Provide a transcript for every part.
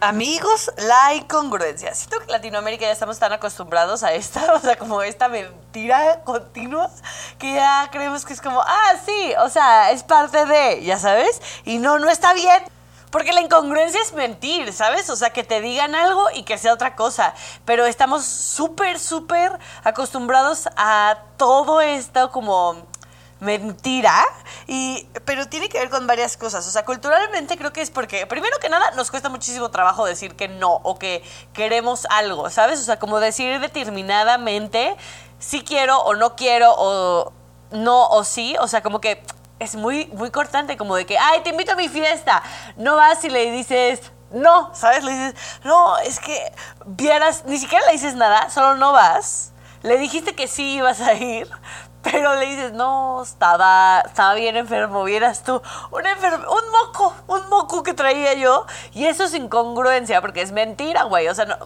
Amigos, la incongruencia. Siento que en Latinoamérica ya estamos tan acostumbrados a esta, o sea, como esta mentira continua, que ya creemos que es como, ah, sí, o sea, es parte de, ya sabes, y no, no está bien. Porque la incongruencia es mentir, ¿sabes? O sea, que te digan algo y que sea otra cosa. Pero estamos súper, súper acostumbrados a todo esto como mentira, y, pero tiene que ver con varias cosas. O sea, culturalmente creo que es porque, primero que nada, nos cuesta muchísimo trabajo decir que no o que queremos algo, ¿sabes? O sea, como decir determinadamente si quiero o no quiero o no o sí. O sea, como que es muy, muy cortante, como de que, ay, te invito a mi fiesta. No vas y le dices, no, ¿sabes? Le dices, no, es que vieras, ni siquiera le dices nada, solo no vas. Le dijiste que sí ibas a ir, pero le dices, no, estaba, estaba bien enfermo, vieras tú, un, enfermo, un moco, un moco que traía yo. Y eso es incongruencia, porque es mentira, güey. O sea, no,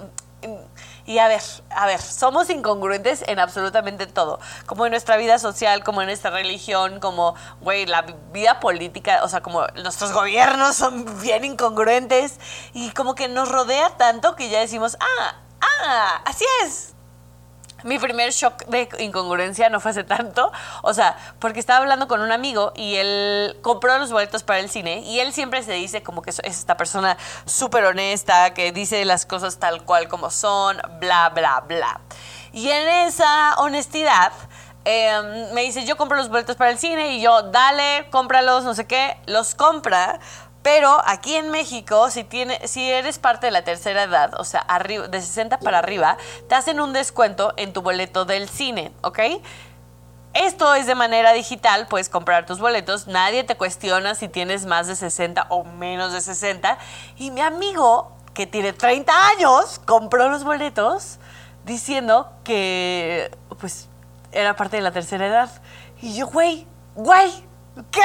y a ver, a ver, somos incongruentes en absolutamente todo, como en nuestra vida social, como en nuestra religión, como, güey, la vida política, o sea, como nuestros gobiernos son bien incongruentes y como que nos rodea tanto que ya decimos, ah, ah, así es, mi primer shock de incongruencia no fue hace tanto, o sea, porque estaba hablando con un amigo y él compró los boletos para el cine y él siempre se dice como que es esta persona súper honesta, que dice las cosas tal cual como son, bla, bla, bla. Y en esa honestidad... Em, me dice, yo compro los boletos para el cine y yo, dale, cómpralos, no sé qué, los compra, pero aquí en México, si, tiene, si eres parte de la tercera edad, o sea, arriba, de 60 para arriba, te hacen un descuento en tu boleto del cine, ¿ok? Esto es de manera digital, puedes comprar tus boletos, nadie te cuestiona si tienes más de 60 o menos de 60. Y mi amigo, que tiene 30 años, compró los boletos diciendo que, pues, era parte de la tercera edad. Y yo, güey, güey, ¿qué?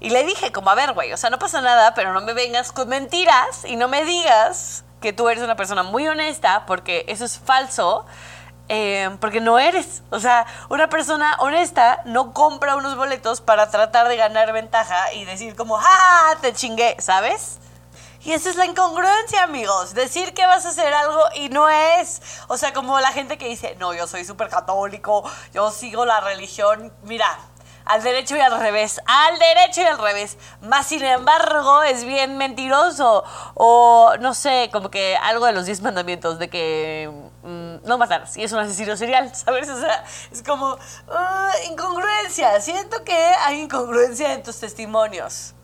Y le dije, como, a ver, güey, o sea, no pasa nada, pero no me vengas con mentiras y no me digas que tú eres una persona muy honesta, porque eso es falso, eh, porque no eres. O sea, una persona honesta no compra unos boletos para tratar de ganar ventaja y decir como, ¡ah, te chingué! ¿Sabes? Y esa es la incongruencia, amigos. Decir que vas a hacer algo y no es. O sea, como la gente que dice, no, yo soy súper católico, yo sigo la religión. Mira, al derecho y al revés, al derecho y al revés. Más sin embargo, es bien mentiroso. O no sé, como que algo de los diez mandamientos, de que mm, no matar, si es un asesino serial, ¿sabes? O sea, es como ah, incongruencia. Siento que hay incongruencia en tus testimonios.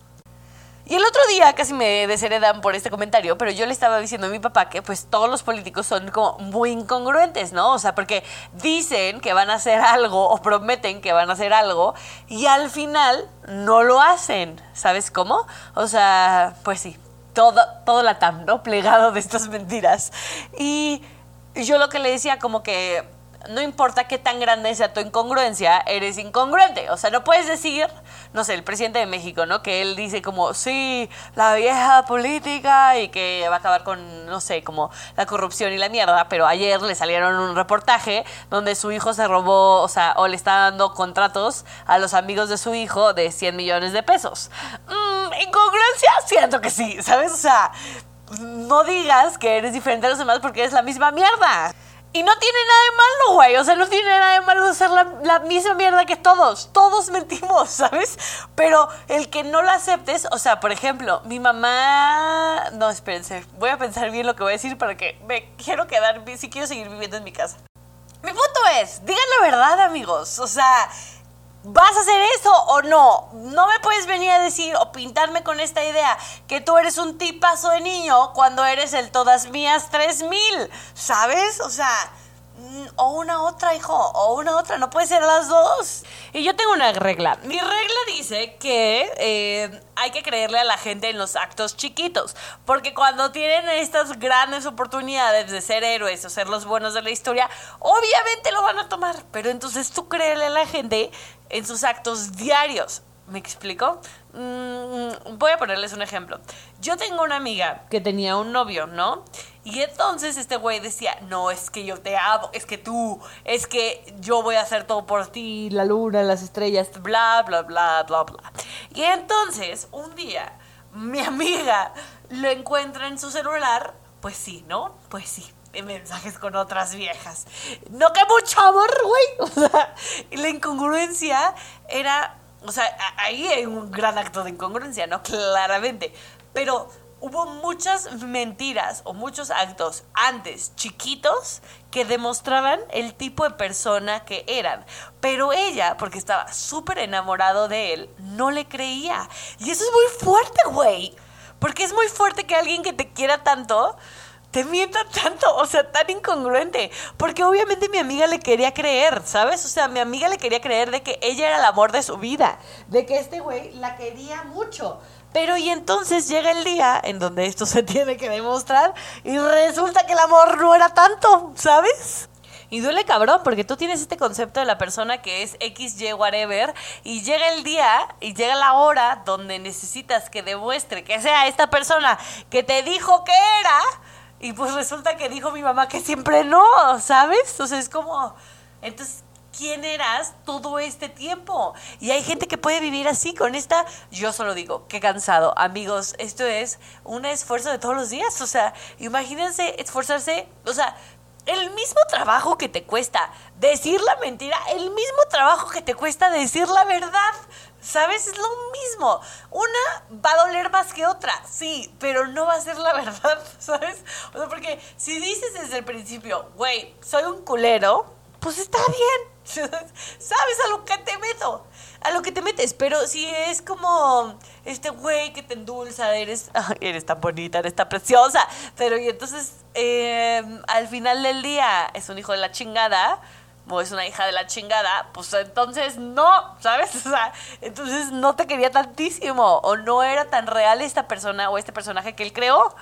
Y el otro día casi me desheredan por este comentario, pero yo le estaba diciendo a mi papá que pues todos los políticos son como muy incongruentes, ¿no? O sea, porque dicen que van a hacer algo o prometen que van a hacer algo y al final no lo hacen, ¿sabes cómo? O sea, pues sí, todo, todo la TAM, ¿no? Plegado de estas mentiras. Y yo lo que le decía como que no importa qué tan grande sea tu incongruencia, eres incongruente. O sea, no puedes decir, no sé, el presidente de México, ¿no? Que él dice como, sí, la vieja política y que va a acabar con, no sé, como la corrupción y la mierda, pero ayer le salieron un reportaje donde su hijo se robó, o sea, o le está dando contratos a los amigos de su hijo de 100 millones de pesos. Mm, ¿Incongruencia? Siento que sí, ¿sabes? O sea, no digas que eres diferente a los demás porque eres la misma mierda. Y no tiene nada de malo, güey. O sea, no tiene nada de malo ser la, misma mierda que todos. Todos mentimos, ¿sabes? Pero el que no lo aceptes, o sea, por ejemplo, mi mamá. No, espérense. Voy a pensar bien lo que voy a decir para que me quiero quedar. Si quiero seguir viviendo en mi casa. Mi punto es: digan la verdad, amigos. O sea, ¿Vas a hacer eso o no? No me puedes venir a decir o pintarme con esta idea que tú eres un tipazo de niño cuando eres el todas mías 3000, ¿sabes? O sea, Mm, o una otra, hijo, o una otra, no puede ser las dos. Y yo tengo una regla. Mi regla dice que eh, hay que creerle a la gente en los actos chiquitos, porque cuando tienen estas grandes oportunidades de ser héroes o ser los buenos de la historia, obviamente lo van a pero entonces tú créele a la gente en sus actos diarios. ¿Me explico? Mm, voy a ponerles un ejemplo. Yo tengo una amiga que tenía un novio, ¿no? Y entonces este güey decía, no, es que yo te amo, es que tú, es que yo voy a hacer todo por ti, la luna, las estrellas, bla, bla, bla, bla, bla. Y entonces, un día, mi amiga lo encuentra en su celular, pues sí, ¿no? Pues sí, mensajes con otras viejas. No que mucho amor, güey. O sea, la incongruencia era, o sea, ahí hay un gran acto de incongruencia, ¿no? Claramente. Pero hubo muchas mentiras o muchos actos antes chiquitos que demostraban el tipo de persona que eran. Pero ella, porque estaba súper enamorado de él, no le creía. Y eso es muy fuerte, güey. Porque es muy fuerte que alguien que te quiera tanto te mienta tanto, o sea, tan incongruente. Porque obviamente mi amiga le quería creer, ¿sabes? O sea, mi amiga le quería creer de que ella era el amor de su vida, de que este güey la quería mucho. Pero y entonces llega el día en donde esto se tiene que demostrar y resulta que el amor no era tanto, ¿sabes? Y duele cabrón, porque tú tienes este concepto de la persona que es XY whatever, y llega el día y llega la hora donde necesitas que demuestre que sea esta persona que te dijo que era, y pues resulta que dijo mi mamá que siempre no, ¿sabes? Entonces es como. Entonces, quién eras todo este tiempo. Y hay gente que puede vivir así con esta, yo solo digo, qué cansado. Amigos, esto es un esfuerzo de todos los días. O sea, imagínense esforzarse, o sea, el mismo trabajo que te cuesta decir la mentira, el mismo trabajo que te cuesta decir la verdad. ¿Sabes? Es lo mismo. Una va a doler más que otra, sí, pero no va a ser la verdad, ¿sabes? O sea, porque si dices desde el principio, güey, soy un culero, pues está bien. ¿Sabes a lo que te meto? A lo que te metes, pero si es como este güey que te endulza, eres, eres tan bonita, eres tan preciosa, pero y entonces em, al final del día es un hijo de la chingada, o es una hija de la chingada, pues entonces no, ¿sabes? O sea, entonces no te quería tantísimo, o no era tan real esta persona o este personaje que él creó.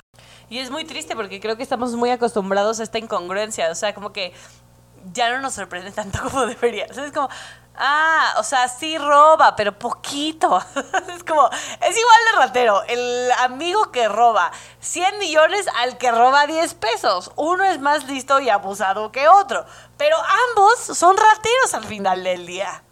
Y es muy triste porque creo que estamos muy acostumbrados a esta incongruencia, o sea, como que ya no nos sorprende tanto como debería. O sea, es como, ah, o sea, sí roba, pero poquito. es como, es igual de ratero. El amigo que roba 100 millones al que roba 10 pesos. Uno es más listo y abusado que otro. Pero ambos son rateros al final del día.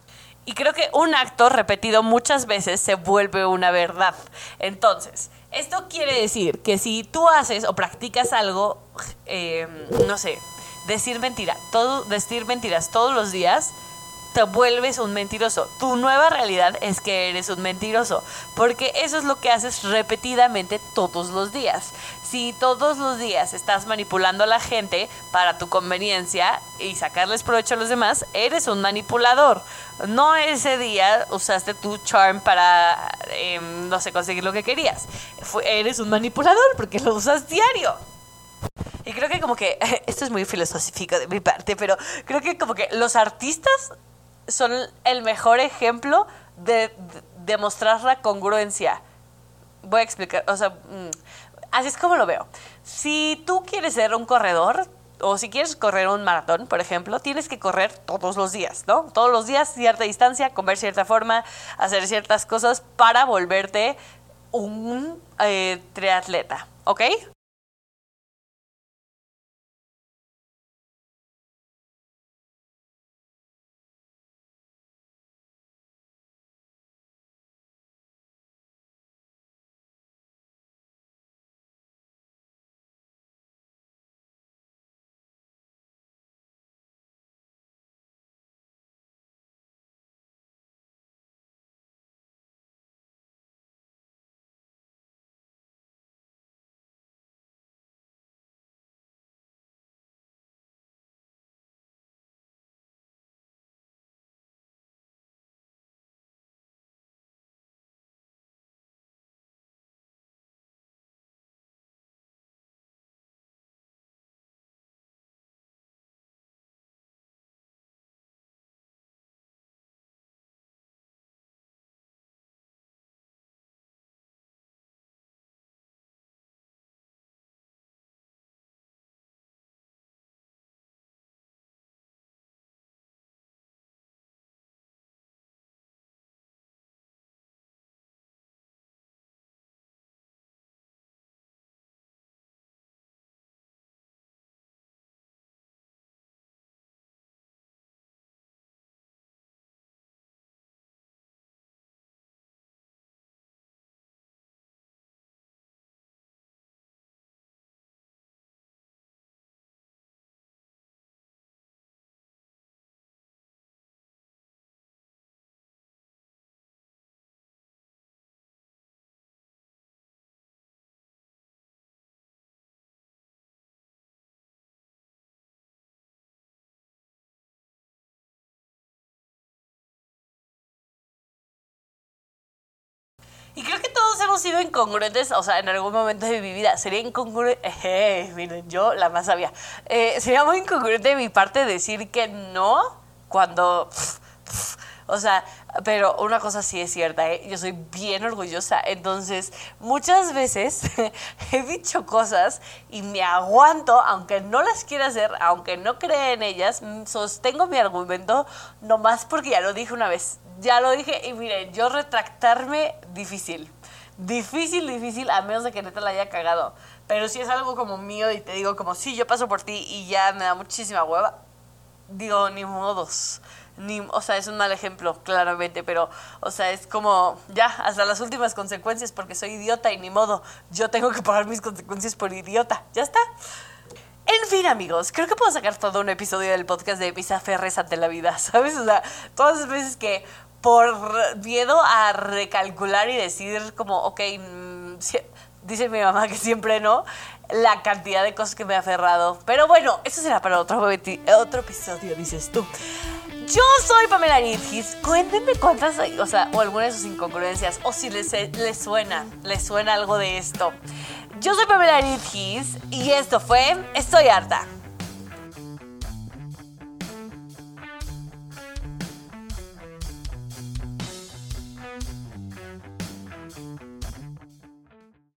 Y creo que un acto repetido muchas veces se vuelve una verdad. Entonces, esto quiere decir que si tú haces o practicas algo, eh, no sé, decir mentira, todo, decir mentiras todos los días, te vuelves un mentiroso. Tu nueva realidad es que eres un mentiroso, porque eso es lo que haces repetidamente todos los días. Si todos los días estás manipulando a la gente para tu conveniencia y sacarles provecho a los demás, eres un manipulador. No ese día usaste tu charm para, em, no sé, conseguir lo que querías. eres un manipulador porque lo usas diario. Y creo que como que, esto es muy filosófico de mi parte, pero creo que como que los artistas son el mejor ejemplo de, demostrar la congruencia. Voy a explicar, o sea, mm, así es como lo veo. Si tú quieres ser un corredor, o si quieres correr un maratón, por ejemplo, tienes que correr todos los días, ¿no? Todos los días, cierta distancia, comer cierta forma, hacer ciertas cosas para volverte un eh, triatleta, ¿ok? Y creo que todos hemos sido incongruentes, o sea, en algún momento de mi vida. Sería incongruente, eh, miren, yo la más sabía. Eh, sería muy incongruente de mi parte decir que no cuando... o sea, pero una cosa sí es cierta, ¿eh? yo soy bien orgullosa. Entonces, muchas veces he dicho cosas y me aguanto, aunque no las quiera hacer, aunque no cree en ellas, mm, sostengo mi argumento nomás porque ya lo dije una vez ya lo dije y miren, yo retractarme difícil. Difícil, difícil, a menos de que neta la haya cagado. Pero si es algo como mío y te digo como, sí, yo paso por ti y ya me da muchísima hueva, digo, ni modos. Ni, o sea, es un mal ejemplo, claramente, pero, o sea, es como, ya, hasta las últimas consecuencias, porque soy idiota y ni modo, yo tengo que pagar mis consecuencias por idiota, ya está. En fin, amigos, creo que puedo sacar todo un episodio del podcast de Pisa Ferres ante la vida, ¿sabes? O sea, todas las veces que por miedo a recalcular y decir como, ok, mm, dice mi mamá que siempre no, la cantidad de cosas que me ha aferrado. Pero bueno, eso será para otro, otro episodio, dices tú. Yo soy Pamela Nitgis. Cuéntenme cuántas, o sea, o alguna de sus incongruencias, o si les, les suena, les suena algo de esto. Yo soy Pamela Nitgis y esto fue Estoy harta.